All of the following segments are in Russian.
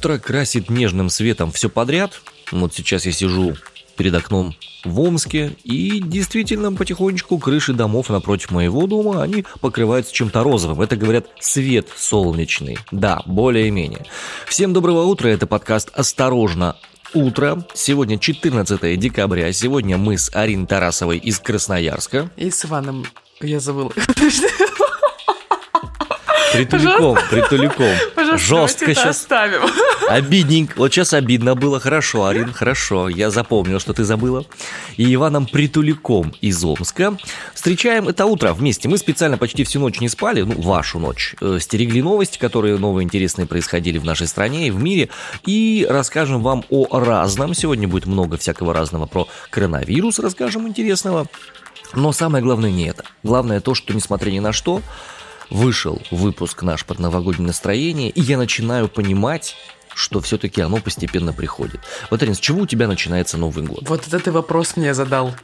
Утро красит нежным светом все подряд. Вот сейчас я сижу перед окном в Омске, и действительно потихонечку крыши домов напротив моего дома, они покрываются чем-то розовым. Это, говорят, свет солнечный. Да, более-менее. Всем доброго утра, это подкаст «Осторожно, утро. Сегодня 14 декабря. Сегодня мы с Ариной Тарасовой из Красноярска. И с Иваном. Я забыла. Притуликом, притуликом. Пожалуйста, Жестко сейчас. оставим. Обидненько. Вот сейчас обидно было. Хорошо, Арин, хорошо. Я запомнил, что ты забыла. И Иваном Притуликом из Омска. Встречаем это утро вместе. Мы специально почти всю ночь не спали, ну, вашу ночь. Э, Стерегли новости, которые новые интересные происходили в нашей стране и в мире. И расскажем вам о разном. Сегодня будет много всякого разного про коронавирус, расскажем интересного. Но самое главное не это. Главное то, что несмотря ни на что, вышел выпуск наш под новогоднее настроение, и я начинаю понимать, что все-таки оно постепенно приходит. Вот, Арин, с чего у тебя начинается Новый год? Вот этот ты вопрос мне задал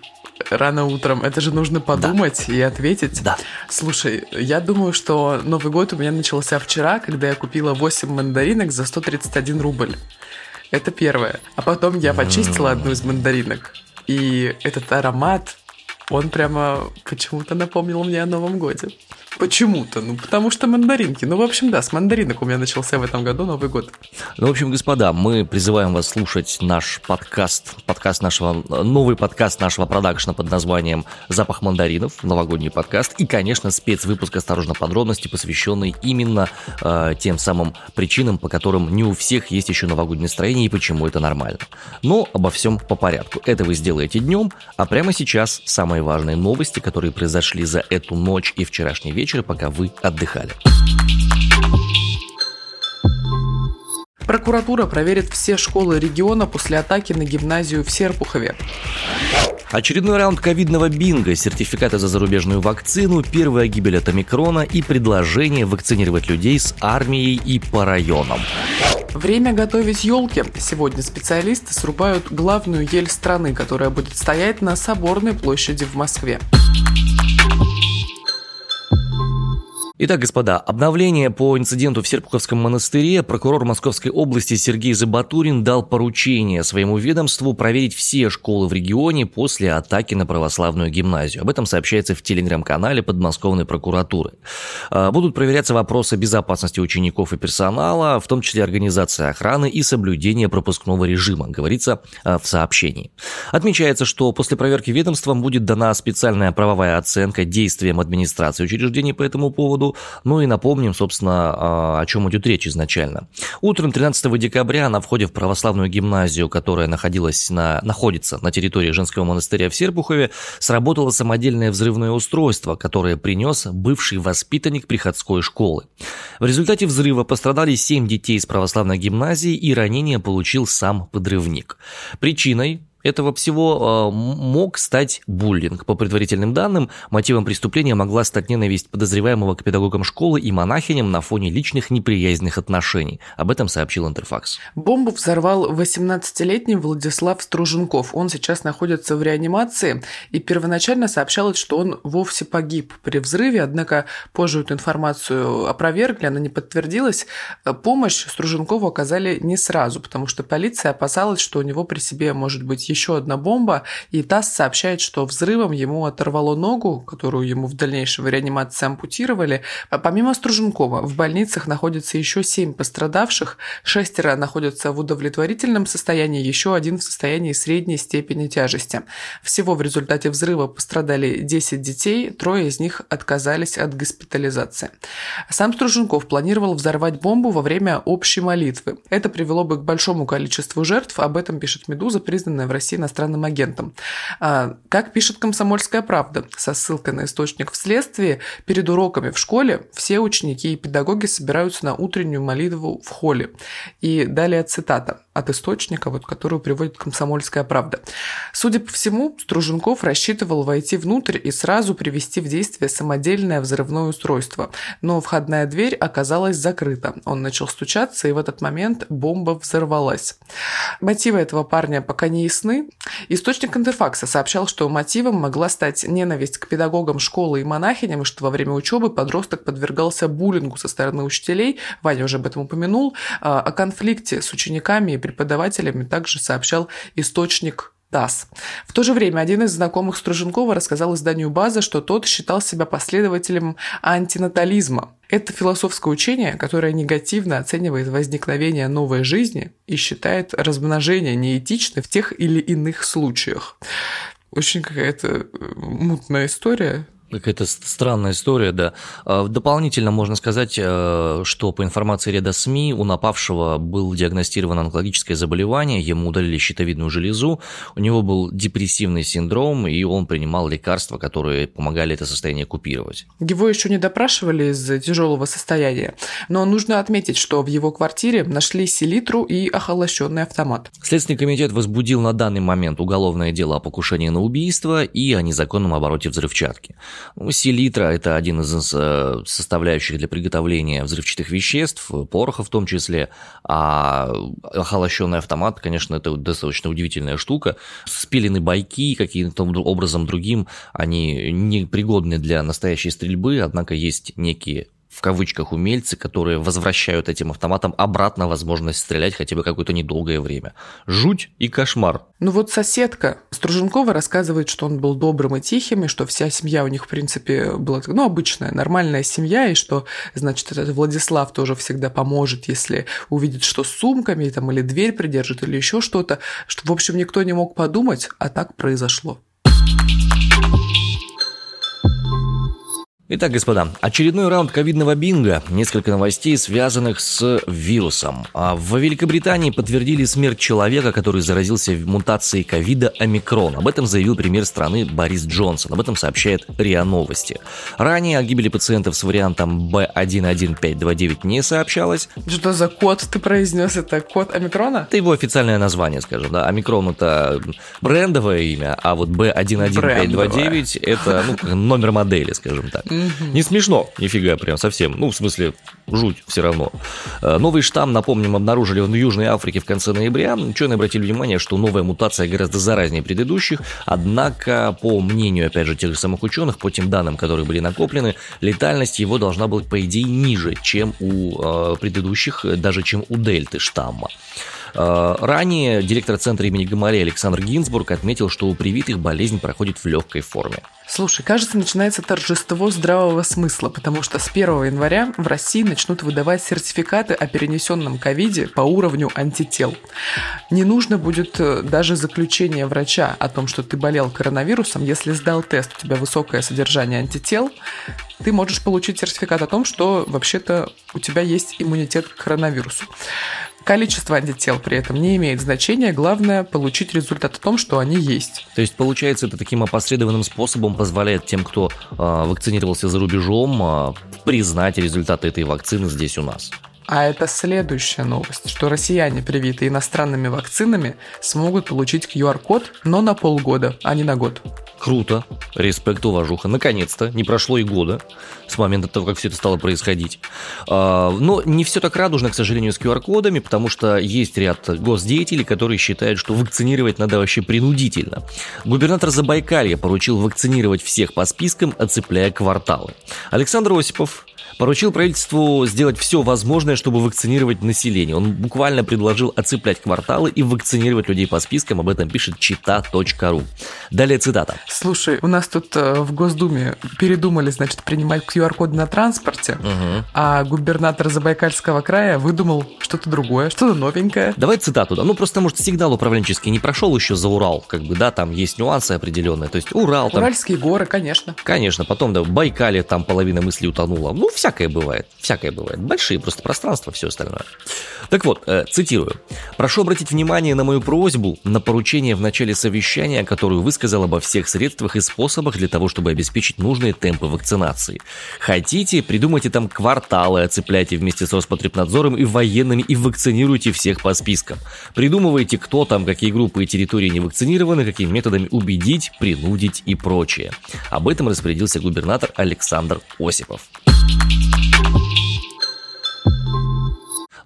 рано утром. Это же нужно подумать и ответить. Да. Слушай, я думаю, что Новый год у меня начался вчера, когда я купила 8 мандаринок за 131 рубль. Это первое. А потом я почистила одну из мандаринок. И этот аромат, он прямо почему-то напомнил мне о Новом годе. Почему-то, ну потому что мандаринки. Ну, в общем, да, с мандаринок у меня начался в этом году Новый год. Ну, в общем, господа, мы призываем вас слушать наш подкаст, подкаст нашего, новый подкаст нашего продакшна под названием «Запах мандаринов», новогодний подкаст, и, конечно, спецвыпуск «Осторожно, подробности», посвященный именно э, тем самым причинам, по которым не у всех есть еще новогоднее настроение и почему это нормально. Но обо всем по порядку. Это вы сделаете днем, а прямо сейчас самые важные новости, которые произошли за эту ночь и вчерашний вечер, пока вы отдыхали. Прокуратура проверит все школы региона после атаки на гимназию в Серпухове. Очередной раунд ковидного бинго, сертификаты за зарубежную вакцину, первая гибель от омикрона и предложение вакцинировать людей с армией и по районам. Время готовить елки. Сегодня специалисты срубают главную ель страны, которая будет стоять на Соборной площади в Москве. Итак, господа, обновление по инциденту в Серпуховском монастыре прокурор Московской области Сергей Забатурин дал поручение своему ведомству проверить все школы в регионе после атаки на православную гимназию. Об этом сообщается в телеграм-канале подмосковной прокуратуры. А, Будут проверяться вопросы безопасности учеников и персонала, в том числе организация охраны и соблюдение пропускного режима, говорится а, в сообщении. Отмечается, что после проверки ведомством будет дана специальная правовая оценка действиям администрации учреждений по этому поводу, ну и напомним, собственно, а, о чем идет речь изначально. Утром 13 декабря на входе в православную гимназию, которая находилась на, находится на территории женского монастыря в Серпухове, сработало самодельное взрывное устройство, которое принес бывший воспитанник приходской школы. В результате взрыва пострадали 7 детей из православной гимназии и ранения получил сам подрывник. Причиной этого всего э, мог стать буллинг. По предварительным данным, мотивом преступления могла стать ненависть подозреваемого к педагогам школы и монахиням на фоне личных неприязненных отношений. Об этом сообщил Интерфакс. Бомбу взорвал 18-летний Владислав Струженков. Он сейчас находится в реанимации, и первоначально сообщалось, что он вовсе погиб при взрыве, однако позже эту информацию опровергли, она не подтвердилась. Помощь Струженкову оказали не сразу, потому что полиция опасалась, что у него при себе может быть еще одна бомба, и ТАСС сообщает, что взрывом ему оторвало ногу, которую ему в дальнейшем в реанимации ампутировали. Помимо Струженкова, в больницах находится еще семь пострадавших, шестеро находятся в удовлетворительном состоянии, еще один в состоянии средней степени тяжести. Всего в результате взрыва пострадали 10 детей, трое из них отказались от госпитализации. Сам Струженков планировал взорвать бомбу во время общей молитвы. Это привело бы к большому количеству жертв, об этом пишет «Медуза», признанная в России иностранным агентом. А, Как пишет «Комсомольская правда», со ссылкой на источник в следствии, перед уроками в школе все ученики и педагоги собираются на утреннюю молитву в холле. И далее цитата от источника, вот, которую приводит «Комсомольская правда». Судя по всему, Струженков рассчитывал войти внутрь и сразу привести в действие самодельное взрывное устройство, но входная дверь оказалась закрыта. Он начал стучаться, и в этот момент бомба взорвалась. Мотивы этого парня пока не ясны, Источник Интерфакса сообщал, что мотивом могла стать ненависть к педагогам школы и монахиням, и что во время учебы подросток подвергался буллингу со стороны учителей. Ваня уже об этом упомянул. А, о конфликте с учениками и преподавателями также сообщал источник ТАСС. В то же время один из знакомых Струженкова рассказал изданию «База», что тот считал себя последователем антинатализма. Это философское учение, которое негативно оценивает возникновение новой жизни и считает размножение неэтичным в тех или иных случаях. Очень какая-то э, мутная история. Какая-то странная история, да. А, дополнительно можно сказать, э, что по информации ряда СМИ у напавшего был диагностировано онкологическое заболевание, ему удалили щитовидную железу, у него был депрессивный синдром, и он принимал лекарства, которые помогали это состояние купировать. Его еще не допрашивали из тяжелого состояния, но нужно отметить, что в его квартире нашли селитру и охолощенный автомат. Следственный комитет возбудил на данный момент уголовное дело о покушении на убийство и о незаконном обороте взрывчатки. Ну, селитра – это один из э, составляющих для приготовления взрывчатых веществ, пороха в том числе, а охолощенный автомат, конечно, это достаточно удивительная штука. Спилены байки каким-то образом другим, они непригодны для настоящей стрельбы, однако есть некие в кавычках умельцы, которые возвращают этим автоматам обратно возможность стрелять хотя бы какое-то недолгое время. Жуть и кошмар. Ну вот соседка Струженкова рассказывает, что он был добрым и тихим, и что вся семья у них, в принципе, была ну, обычная, нормальная семья, и что, значит, этот Владислав тоже всегда поможет, если увидит, что с сумками, там, или дверь придержит, или еще что-то. Что, в общем, никто не мог подумать, а так произошло. Итак, господа, очередной раунд ковидного бинга, несколько новостей, связанных с вирусом. А в Великобритании подтвердили смерть человека, который заразился мутацией ковида омикрон. Об этом заявил премьер страны Борис Джонсон. Об этом сообщает РИА Новости. Ранее о гибели пациентов с вариантом B11529 не сообщалось. Что за код ты произнес? Это код омикрона? Это его официальное название, скажем. Да? Омикрон это брендовое имя, а вот B11529 это ну, номер модели, скажем так. Не смешно, нифига, прям совсем. Ну, в смысле, жуть все равно. Э, новый штамм, напомним, обнаружили в Южной Африке в конце ноября. Ученые обратили внимание, что новая мутация гораздо заразнее предыдущих, однако, по мнению, опять же, тех же самых ученых, по тем данным, которые были накоплены, летальность его должна быть, по идее, ниже, чем у э, предыдущих, даже чем у дельты штамма. Э, ранее директор центра имени Гамалея Александр Гинзбург отметил, что у привитых болезнь проходит в легкой форме. Слушай, кажется, начинается торжество здравого смысла, потому что с 1 января в России начнут выдавать сертификаты о перенесенном ковиде по уровню антител. Не нужно будет э, даже заключение врача о том, что ты болел коронавирусом, если сдал тест, у тебя высокое содержание антител, ты можешь получить сертификат о том, что вообще-то у тебя есть иммунитет к коронавирусу. Количество антител при этом не имеет значения, главное получить результат о том, что они есть. То есть, получается, это таким опосредованным способом позволяет тем, кто э, вакцинировался за рубежом, э, признать результаты этой вакцины здесь у нас. А это следующая новость, что россияне, привитые иностранными вакцинами, смогут получить QR-код, но на полгода, а не на год. Круто, респект, уважуха. Наконец-то, не прошло и года с момента того, как все это стало происходить. А, но не все так радужно, к сожалению, с QR-кодами, потому что есть ряд госдеятелей, которые считают, что вакцинировать надо вообще принудительно. Губернатор Забайкалья поручил вакцинировать всех по спискам, оцепляя кварталы. Александр Осипов поручил правительству сделать все возможное, чтобы вакцинировать население. Он буквально предложил оцеплять кварталы и вакцинировать людей по спискам. Об этом пишет чита.ру. Далее цитата. Слушай, у нас тут э, в Госдуме передумали, значит, принимать QR-коды на транспорте, угу. а губернатор Забайкальского края выдумал что-то другое, что-то новенькое. Давай цитату, да. Ну, просто, может, сигнал управленческий не прошел еще за Урал, как бы, да, там есть нюансы определенные. То есть Урал там... Уральские горы, конечно. Конечно, потом, да, в Байкале там половина мыслей утонула. Ну, вся всякое бывает, всякое бывает. Большие просто пространства, все остальное. Так вот, э, цитирую. «Прошу обратить внимание на мою просьбу на поручение в начале совещания, которую высказал обо всех средствах и способах для того, чтобы обеспечить нужные темпы вакцинации. Хотите, придумайте там кварталы, оцепляйте вместе с Роспотребнадзором и военными и вакцинируйте всех по спискам. Придумывайте, кто там, какие группы и территории не вакцинированы, какими методами убедить, принудить и прочее». Об этом распорядился губернатор Александр Осипов.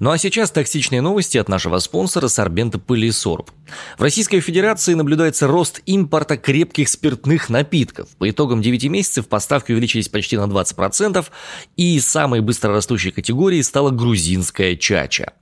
Ну а сейчас токсичные новости от нашего спонсора Сорбента Пылесорб. В Российской Федерации наблюдается рост импорта крепких спиртных напитков. По итогам 9 месяцев поставки увеличились почти на 20%, и самой быстрорастущей категорией стала грузинская чача.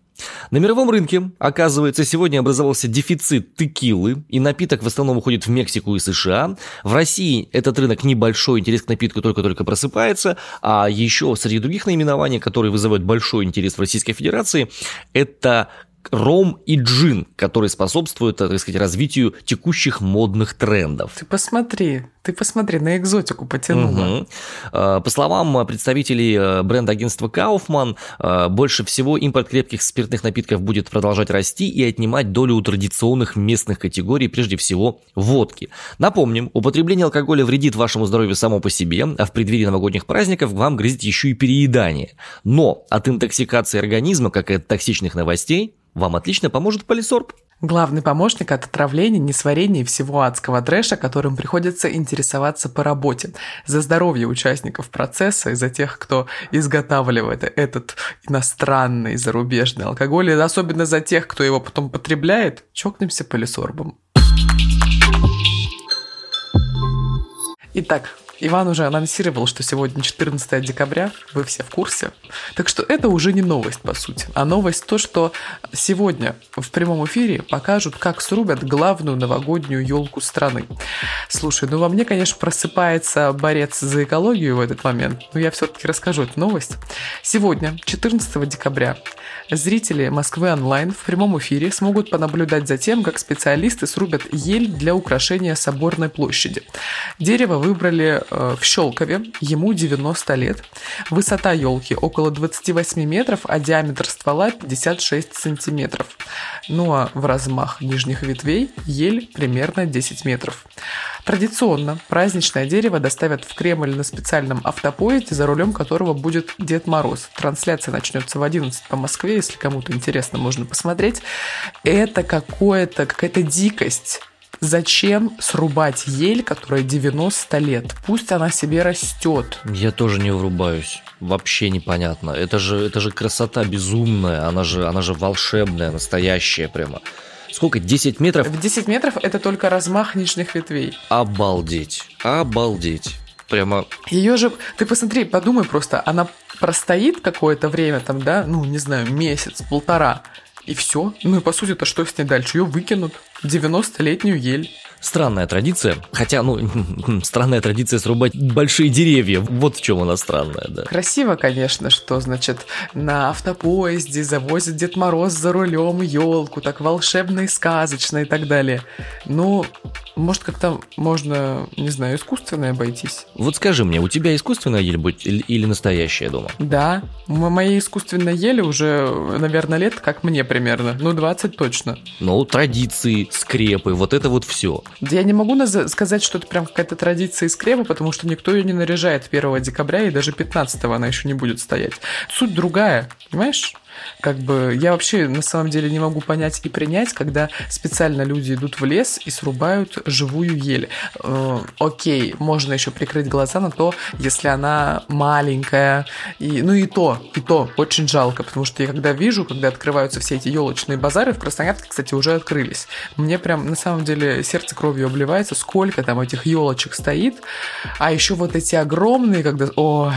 На мировом рынке, оказывается, сегодня образовался дефицит текилы, и напиток в основном уходит в Мексику и США. В России этот рынок небольшой, интерес к напитку только-только просыпается, а еще среди других наименований, которые вызывают большой интерес в Российской Федерации, это ром и джин, которые способствуют, так сказать, развитию текущих модных трендов. Ты посмотри, ты посмотри, на экзотику потянула. Угу. По словам представителей э, бренда-агентства Kaufman, э, больше всего импорт крепких спиртных напитков будет продолжать расти и отнимать долю у традиционных местных категорий, прежде всего водки. Напомним, употребление алкоголя вредит вашему здоровью само по себе, а в преддверии новогодних праздников вам грозит еще и переедание. Но от интоксикации организма, как и от токсичных новостей, вам отлично поможет полисорб. Главный помощник от отравления, несварения и всего адского трэша, которым приходится интересоваться по работе. За здоровье участников процесса и за тех, кто изготавливает этот иностранный зарубежный алкоголь, и особенно за тех, кто его потом потребляет, чокнемся полисорбом. Итак, Иван уже анонсировал, что сегодня 14 декабря, вы все в курсе. Так что это уже не новость, по сути. А новость то, что сегодня в прямом эфире покажут, как срубят главную новогоднюю елку страны. Слушай, ну во мне, конечно, просыпается борец за экологию в этот момент, но я все-таки расскажу эту новость. Сегодня, 14 декабря, зрители Москвы онлайн в прямом эфире смогут понаблюдать за тем, как специалисты срубят ель для украшения соборной площади. Дерево выбрали в Щелкове, ему 90 лет. Высота елки около 28 метров, а диаметр ствола 56 сантиметров. Ну а в размах нижних ветвей ель примерно 10 метров. Традиционно праздничное дерево доставят в Кремль на специальном автопоезде, за рулем которого будет Дед Мороз. Трансляция начнется в 11 по Москве, если кому-то интересно, можно посмотреть. Это какое-то, какая-то дикость Зачем срубать ель, которая 90 лет? Пусть она себе растет. Я тоже не врубаюсь. Вообще непонятно. Это же, это же красота безумная. Она же, она же волшебная, настоящая прямо. Сколько? 10 метров? В 10 метров это только размах нижних ветвей. Обалдеть. Обалдеть. Прямо... Ее же... Ты посмотри, подумай просто. Она простоит какое-то время там, да? Ну, не знаю, месяц, полтора. И все. Ну и по сути-то что с ней дальше? Ее выкинут. 90-летнюю ель. Странная традиция. Хотя, ну, странная традиция срубать большие деревья. Вот в чем она странная, да. Красиво, конечно, что, значит, на автопоезде завозят Дед Мороз за рулем елку, так волшебно и сказочно и так далее. Ну, может, как-то можно, не знаю, искусственное обойтись. Вот скажи мне, у тебя искусственная ель будет или настоящая дома? Да, моей искусственной ели уже, наверное, лет, как мне примерно. Ну, 20 точно. Ну, традиции, скрепы, вот это вот все. Я не могу сказать, что это прям какая-то традиция из скрепа, потому что никто ее не наряжает 1 декабря, и даже 15 она еще не будет стоять. Суть другая, понимаешь? Как бы я вообще на самом деле не могу понять и принять, когда специально люди идут в лес и срубают живую ель. Э, окей, можно еще прикрыть глаза на то, если она маленькая. И, ну и то, и то очень жалко, потому что я когда вижу, когда открываются все эти елочные базары, в Красноярске, кстати, уже открылись. Мне прям на самом деле сердце кровью обливается, сколько там этих елочек стоит. А еще вот эти огромные, когда... Ой,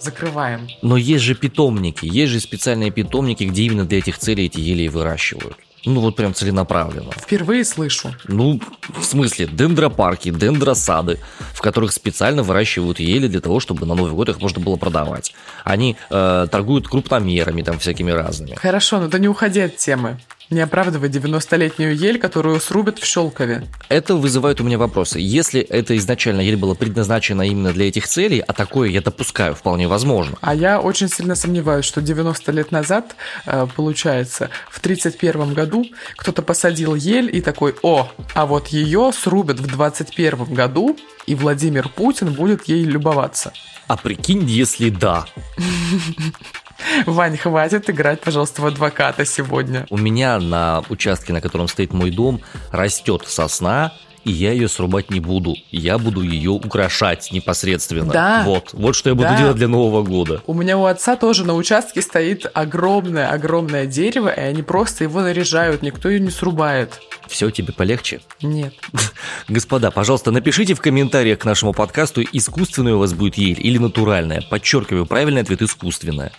закрываем. Но есть же питомники, есть же специальные питомники, где именно для этих целей эти ели выращивают. Ну вот прям целенаправленно. Впервые слышу. Ну, в смысле, дендропарки, дендросады, в которых специально выращивают ели для того, чтобы на Новый год их можно было продавать. Они э, торгуют крупномерами там всякими разными. Хорошо, но да не уходи от темы. Не оправдывай 90-летнюю ель, которую срубят в Щелкове. Это вызывает у меня вопросы. Если это изначально ель была предназначена именно для этих целей, а такое я допускаю, вполне возможно. А я очень сильно сомневаюсь, что 90 лет назад, э, получается, в 31 году кто-то посадил ель и такой, о, а вот ее срубят в 21 году, и Владимир Путин будет ей любоваться. А прикинь, если да. Вань, хватит играть, пожалуйста, в адвоката сегодня. У меня на участке, на котором стоит мой дом, растет сосна, и я ее срубать не буду. Я буду ее украшать непосредственно. Да. Вот, вот что я буду Да. делать для Нового года. У меня у отца тоже на участке стоит огромное-огромное дерево, и они просто его наряжают, никто ее не срубает. Все, тебе полегче? Нет. Господа, пожалуйста, напишите в комментариях к нашему подкасту, искусственная у вас будет ель или натуральная. Подчеркиваю, правильный ответ искусственная.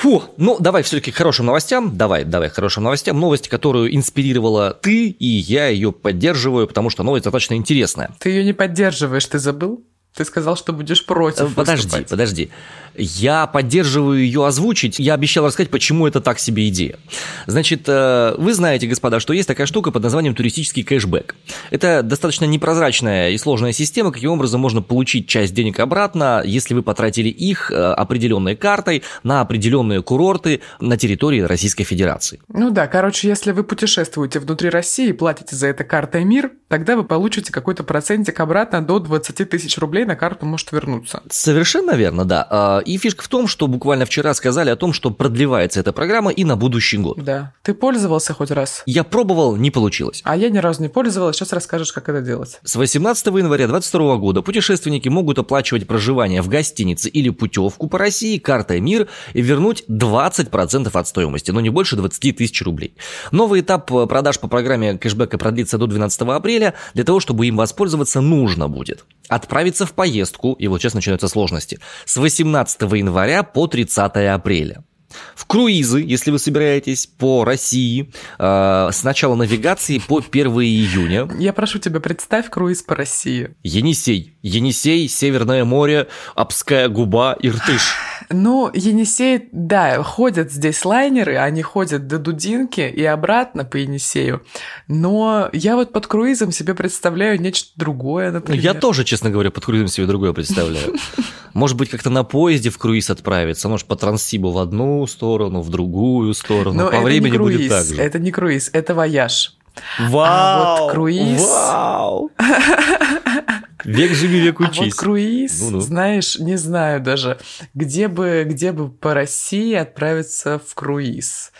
Фу, ну давай все-таки к хорошим новостям. Давай, давай к хорошим новостям. Новость, которую инспирировала ты, и я ее поддерживаю, потому что новость достаточно интересная. Ты ее не поддерживаешь, ты забыл? Ты сказал, что будешь против. Э, Подожди, выступать. подожди. Я поддерживаю ее озвучить. Я обещал рассказать, почему это так себе идея. Значит, э, вы знаете, господа, что есть такая штука под названием туристический кэшбэк. Это достаточно непрозрачная и сложная система, каким образом можно получить часть денег обратно, если вы потратили их э, определенной картой на определенные курорты на территории Российской Федерации. Ну да, короче, если вы путешествуете внутри России и платите за это картой МИР, тогда вы получите какой-то процентик обратно до 20 тысяч рублей на карту может вернуться. Совершенно верно, да. А, И фишка в том, что буквально вчера сказали о том, что продлевается эта программа и на будущий год. Да. Ты пользовался хоть раз? Я пробовал, не получилось. А я ни разу не пользовалась, сейчас расскажешь, как это делать. С 18 января 2022 года путешественники могут оплачивать проживание в гостинице или путевку по России картой МИР и вернуть 20% от стоимости, но не больше 20 тысяч рублей. Новый этап э, продаж по программе кэшбэка продлится до 12 апреля. Для того, чтобы им воспользоваться, нужно будет отправиться в поездку, и вот сейчас начинаются сложности, с 18 января по 30 апреля. В круизы, если вы собираетесь, по России, э, с начала навигации по 1 июня. Я прошу тебя, представь круиз по России. Енисей. Енисей, Северное море, Обская губа, Иртыш. Ну, Енисей, да, ходят здесь лайнеры, они ходят до Дудинки и обратно по Енисею. Но я вот под круизом себе представляю нечто другое, Ну, например. Я тоже, честно говоря, под круизом себе другое представляю. Может быть, как-то на поезде в круиз отправиться, может, по Транссибу в одну сторону, в другую сторону. Но по это времени круиз, будет так же. это не круиз, это вояж. Вау! а вот круиз- Вау! Век живи, век А учись. вот круиз, Ну-ну. знаешь, не знаю даже, где бы, где бы по России отправиться в круиз.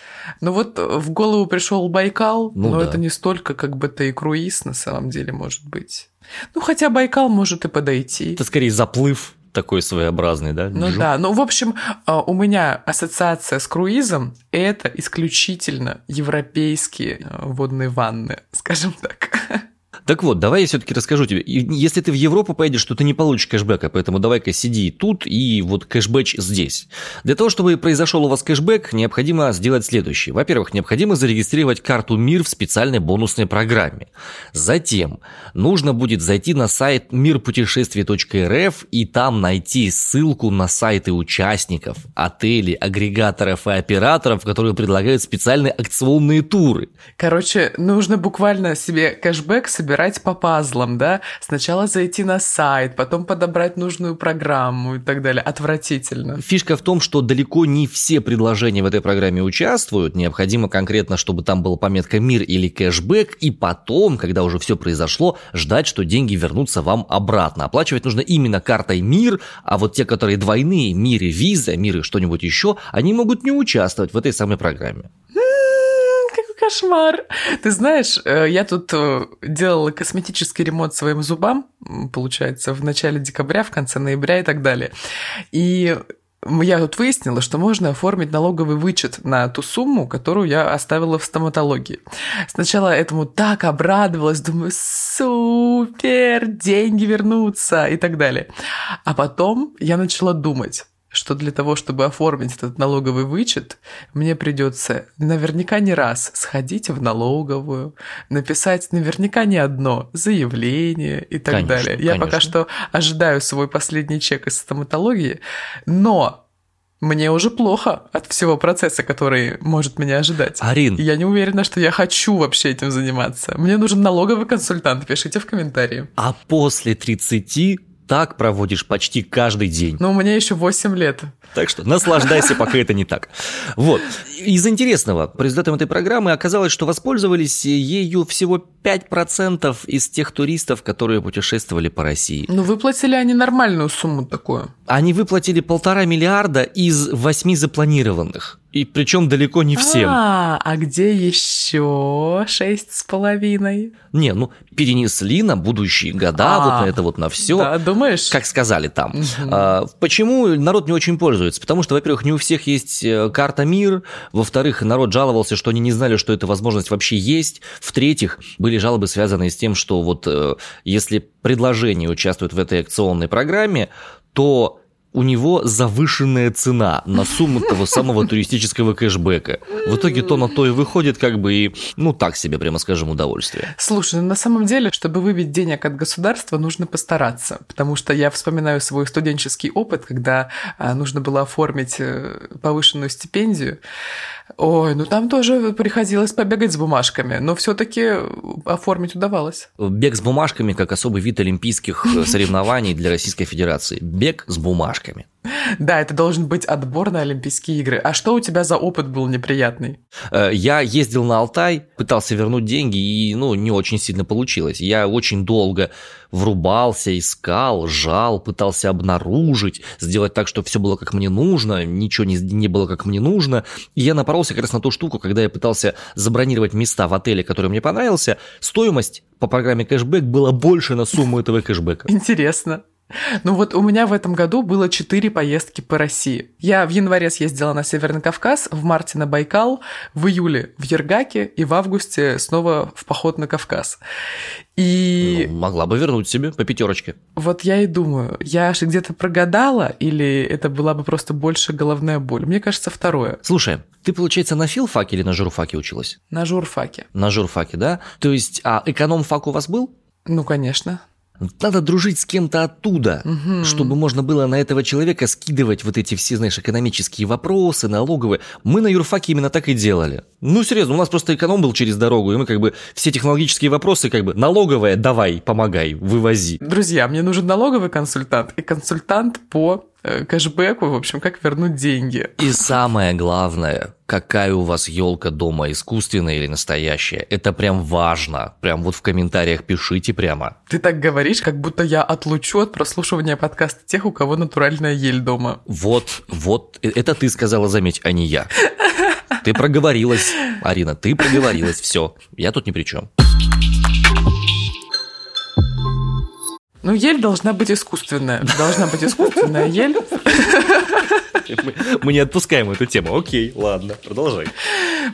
Ну вот в голову пришел Байкал, Ну но да. это не столько как бы то и круиз на самом деле может быть. Ну хотя Байкал может и подойти. Это скорее заплыв такой своеобразный, да? Ну Жу- да, ну в общем, а, у меня ассоциация с круизом – это исключительно европейские а, водные ванны, скажем так. Так вот, давай я все-таки расскажу тебе. Если ты в Европу поедешь, то ты не получишь кэшбэка, поэтому давай-ка сиди тут и вот кэшбэч здесь. Для того, чтобы произошел у вас кэшбэк, необходимо сделать следующее. Во-первых, необходимо зарегистрировать карту МИР в специальной бонусной программе. Затем нужно будет зайти на сайт мирпутешествий.рф и там найти ссылку на сайты участников, отелей, агрегаторов и операторов, которые предлагают специальные акционные туры. Короче, нужно буквально себе кэшбэк собирать по пазлам, да? Сначала зайти на сайт, потом подобрать нужную программу и так далее. Отвратительно. Фишка в том, что далеко не все предложения в этой программе участвуют. Необходимо конкретно, чтобы там была пометка «Мир» или «Кэшбэк», и потом, когда уже все произошло, ждать, что деньги вернутся вам обратно. Оплачивать нужно именно картой «Мир», а вот те, которые двойные, «Мир» и «Виза», «Мир» и что-нибудь еще, они могут не участвовать в этой самой программе. Кошмар. Ты знаешь, э, я тут э, делала косметический ремонт своим зубам, получается, в начале декабря, в конце ноября и так далее. И я тут выяснила, что можно оформить налоговый вычет на ту сумму, которую я оставила в стоматологии. Сначала этому так обрадовалась, думаю, супер, деньги вернутся и так далее. А потом я начала думать, что для того, чтобы оформить этот налоговый вычет, мне придется наверняка не раз сходить в налоговую, написать наверняка не одно заявление и так Конечно, далее. Я пока конечно. что ожидаю свой последний чек из стоматологии, но мне уже плохо от всего процесса, который может меня ожидать. Арин, Я не уверена, что я хочу вообще этим заниматься. Мне нужен налоговый консультант, пишите в комментарии. а после 30 так проводишь почти каждый день. Но у меня еще 8 лет. Так что наслаждайся, пока это не так. Вот. Из интересного, по результатам этой программы оказалось, что воспользовались ею всего 5% из тех туристов, которые путешествовали по России. Ну, выплатили они нормальную сумму такую. Они выплатили полтора миллиарда из восьми запланированных. И причем далеко не всем. А, а где еще шесть с половиной? Не, ну перенесли на будущие года, а, вот на это вот на все. Да, думаешь? Как сказали там. Угу. А, почему народ не очень пользуется? Потому что, во-первых, не у всех есть э, карта МИР, во-вторых, народ жаловался, что они не знали, что эта возможность вообще есть, в-третьих, были жалобы, связанные с тем, что вот э, если предложение участвует в этой акционной программе, то у него завышенная цена на сумму того самого туристического кэшбэка. В итоге то на то и выходит как бы и, ну так себе, прямо скажем, удовольствие. Слушай, ну на самом деле, чтобы выбить денег от государства, нужно постараться, потому что я вспоминаю свой студенческий опыт, когда а, нужно было оформить э, повышенную стипендию. Ой, ну там тоже приходилось побегать с бумажками, но все-таки оформить удавалось. Бег с бумажками как особый вид олимпийских соревнований для Российской Федерации. Бег с бумажками. Да, это должен быть отбор на Олимпийские игры. А что у тебя за опыт был неприятный? Э, я ездил на Алтай, пытался вернуть деньги, и, ну, не очень сильно получилось. Я очень долго врубался, искал, жал, пытался обнаружить, сделать так, чтобы все было как мне нужно, ничего не, не было как мне нужно. И я напоролся как раз на ту штуку, когда я пытался забронировать места в отеле, который мне понравился, стоимость по программе кэшбэк была больше на сумму этого кэшбэка. Интересно. Ну вот у меня в этом году было четыре поездки по России. Я в январе съездила на Северный Кавказ, в марте на Байкал, в июле в Ергаке и в августе снова в поход на Кавказ. И... Ну, могла бы вернуть себе по пятерочке. Вот я и думаю, я же где-то прогадала, или это была бы просто больше головная боль? Мне кажется, второе. Слушай, ты, получается, на филфаке или на журфаке училась? На журфаке. На журфаке, да? То есть, а эконом-фак у вас был? Ну, конечно. Надо дружить с кем-то оттуда, угу. чтобы можно было на этого человека скидывать вот эти все, знаешь, экономические вопросы, налоговые. Мы на юрфаке именно так и делали. Ну, серьезно, у нас просто эконом был через дорогу, и мы как бы все технологические вопросы как бы налоговая, давай, помогай, вывози. Друзья, мне нужен налоговый консультант и консультант по кэшбэку, в общем, как вернуть деньги. И самое главное, какая у вас елка дома, искусственная или настоящая. Это прям важно. Прям вот в комментариях пишите прямо. Ты так говоришь, как будто я отлучу от прослушивания подкаста тех, у кого натуральная ель дома. Вот, вот, э, это ты сказала, заметь, а не я. Ты проговорилась, Арина, ты проговорилась, все, я тут ни при чем. Ну, ель должна быть искусственная. Должна быть искусственная ель. Мы, мы не отпускаем эту тему. Окей, ладно, продолжай.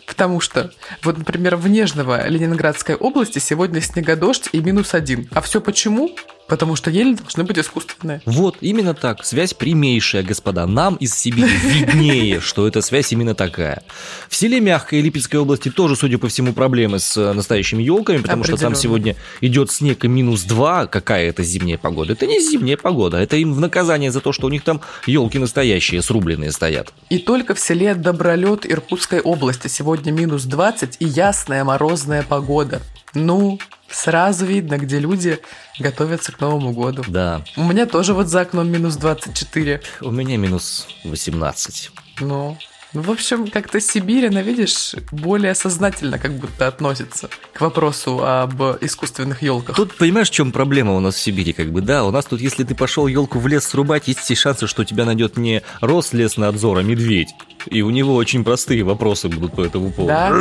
Потому что, вот, например, в Нежного Ленинградской области сегодня снегодождь и минус один. А все почему? Потому что ели должны быть искусственные. Вот, именно так. Связь прямейшая, господа. Нам из Сибири виднее, что эта связь именно такая. В селе Мягкой Липецкой области тоже, судя по всему, проблемы с э, настоящими елками, потому что там сегодня идет снег и минус 2. Какая это зимняя погода? Это не зимняя погода, это им в наказание за то, что у них там елки настоящие, срубленные стоят. И только в селе Добролет Иркутской области сегодня минус 20 и ясная морозная погода. Ну, Сразу видно, где люди готовятся к Новому году. Да. У меня тоже вот за окном минус 24. У меня минус 18. Ну, ну, в общем, как-то Сибирь, она, видишь, более сознательно как будто относится к вопросу об искусственных елках. Тут понимаешь, в чем проблема у нас в Сибири, как бы, да, у нас тут, если ты пошел елку в лес срубать, есть все шансы, что тебя найдет не Рослеснадзор, а медведь. И у него очень простые вопросы будут по этому поводу. Да,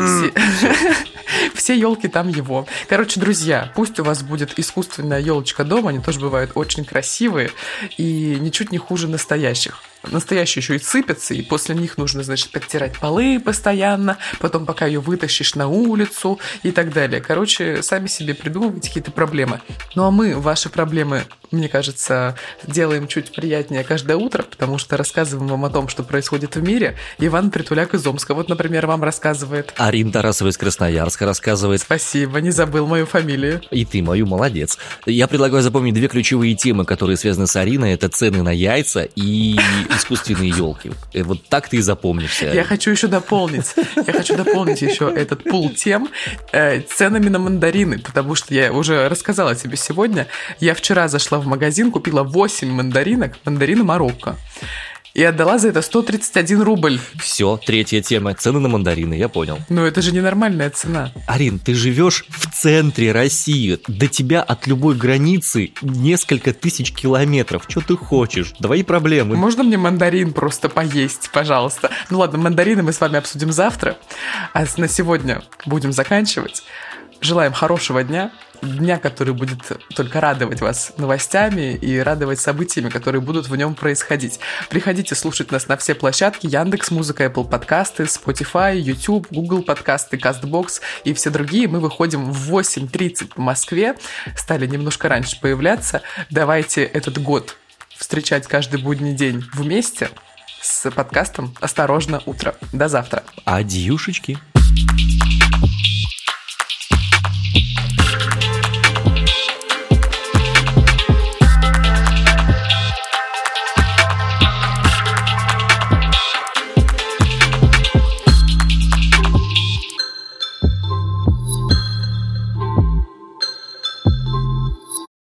все елки там его. Короче, друзья, пусть у вас будет искусственная елочка дома, они тоже бывают очень красивые и ничуть не хуже настоящих настоящие еще и сыпятся, и после них нужно, значит, подтирать полы постоянно, потом пока ее вытащишь на улицу и так далее. Короче, сами себе придумывайте какие-то проблемы. Ну а мы ваши проблемы, мне кажется, делаем чуть приятнее каждое утро, потому что рассказываем вам о том, что происходит в мире. Иван Притуляк из Омска, вот, например, вам рассказывает. Арина Тарасова из Красноярска рассказывает. Спасибо, не забыл мою фамилию. И ты мою, молодец. Я предлагаю запомнить две ключевые темы, которые связаны с Ариной. Это цены на яйца и искусственные елки. Э, вот так ты и запомнишься. Я хочу еще дополнить. Я хочу дополнить еще этот пул тем э, ценами на мандарины, потому что я уже рассказала тебе сегодня. Я вчера зашла в магазин, купила 8 мандаринок, мандарины Марокко. И отдала за это 131 рубль. Все, третья тема. Цены на мандарины, я понял. Но это же ненормальная цена. Арин, ты живешь в центре России. До тебя от любой границы несколько тысяч километров. Что ты хочешь? Твои проблемы. Можно мне мандарин просто поесть, пожалуйста? Ну ладно, мандарины мы с вами обсудим завтра. А на сегодня будем заканчивать. Желаем хорошего дня, дня, который будет только радовать вас новостями и радовать событиями, которые будут в нем происходить. Приходите слушать нас на все площадки Яндекс Музыка, Apple подкасты, Spotify, YouTube, Google подкасты, CastBox и все другие. Мы выходим в 8.30 в Москве, стали немножко раньше появляться. Давайте этот год встречать каждый будний день вместе с подкастом «Осторожно, утро». До завтра. Адьюшечки.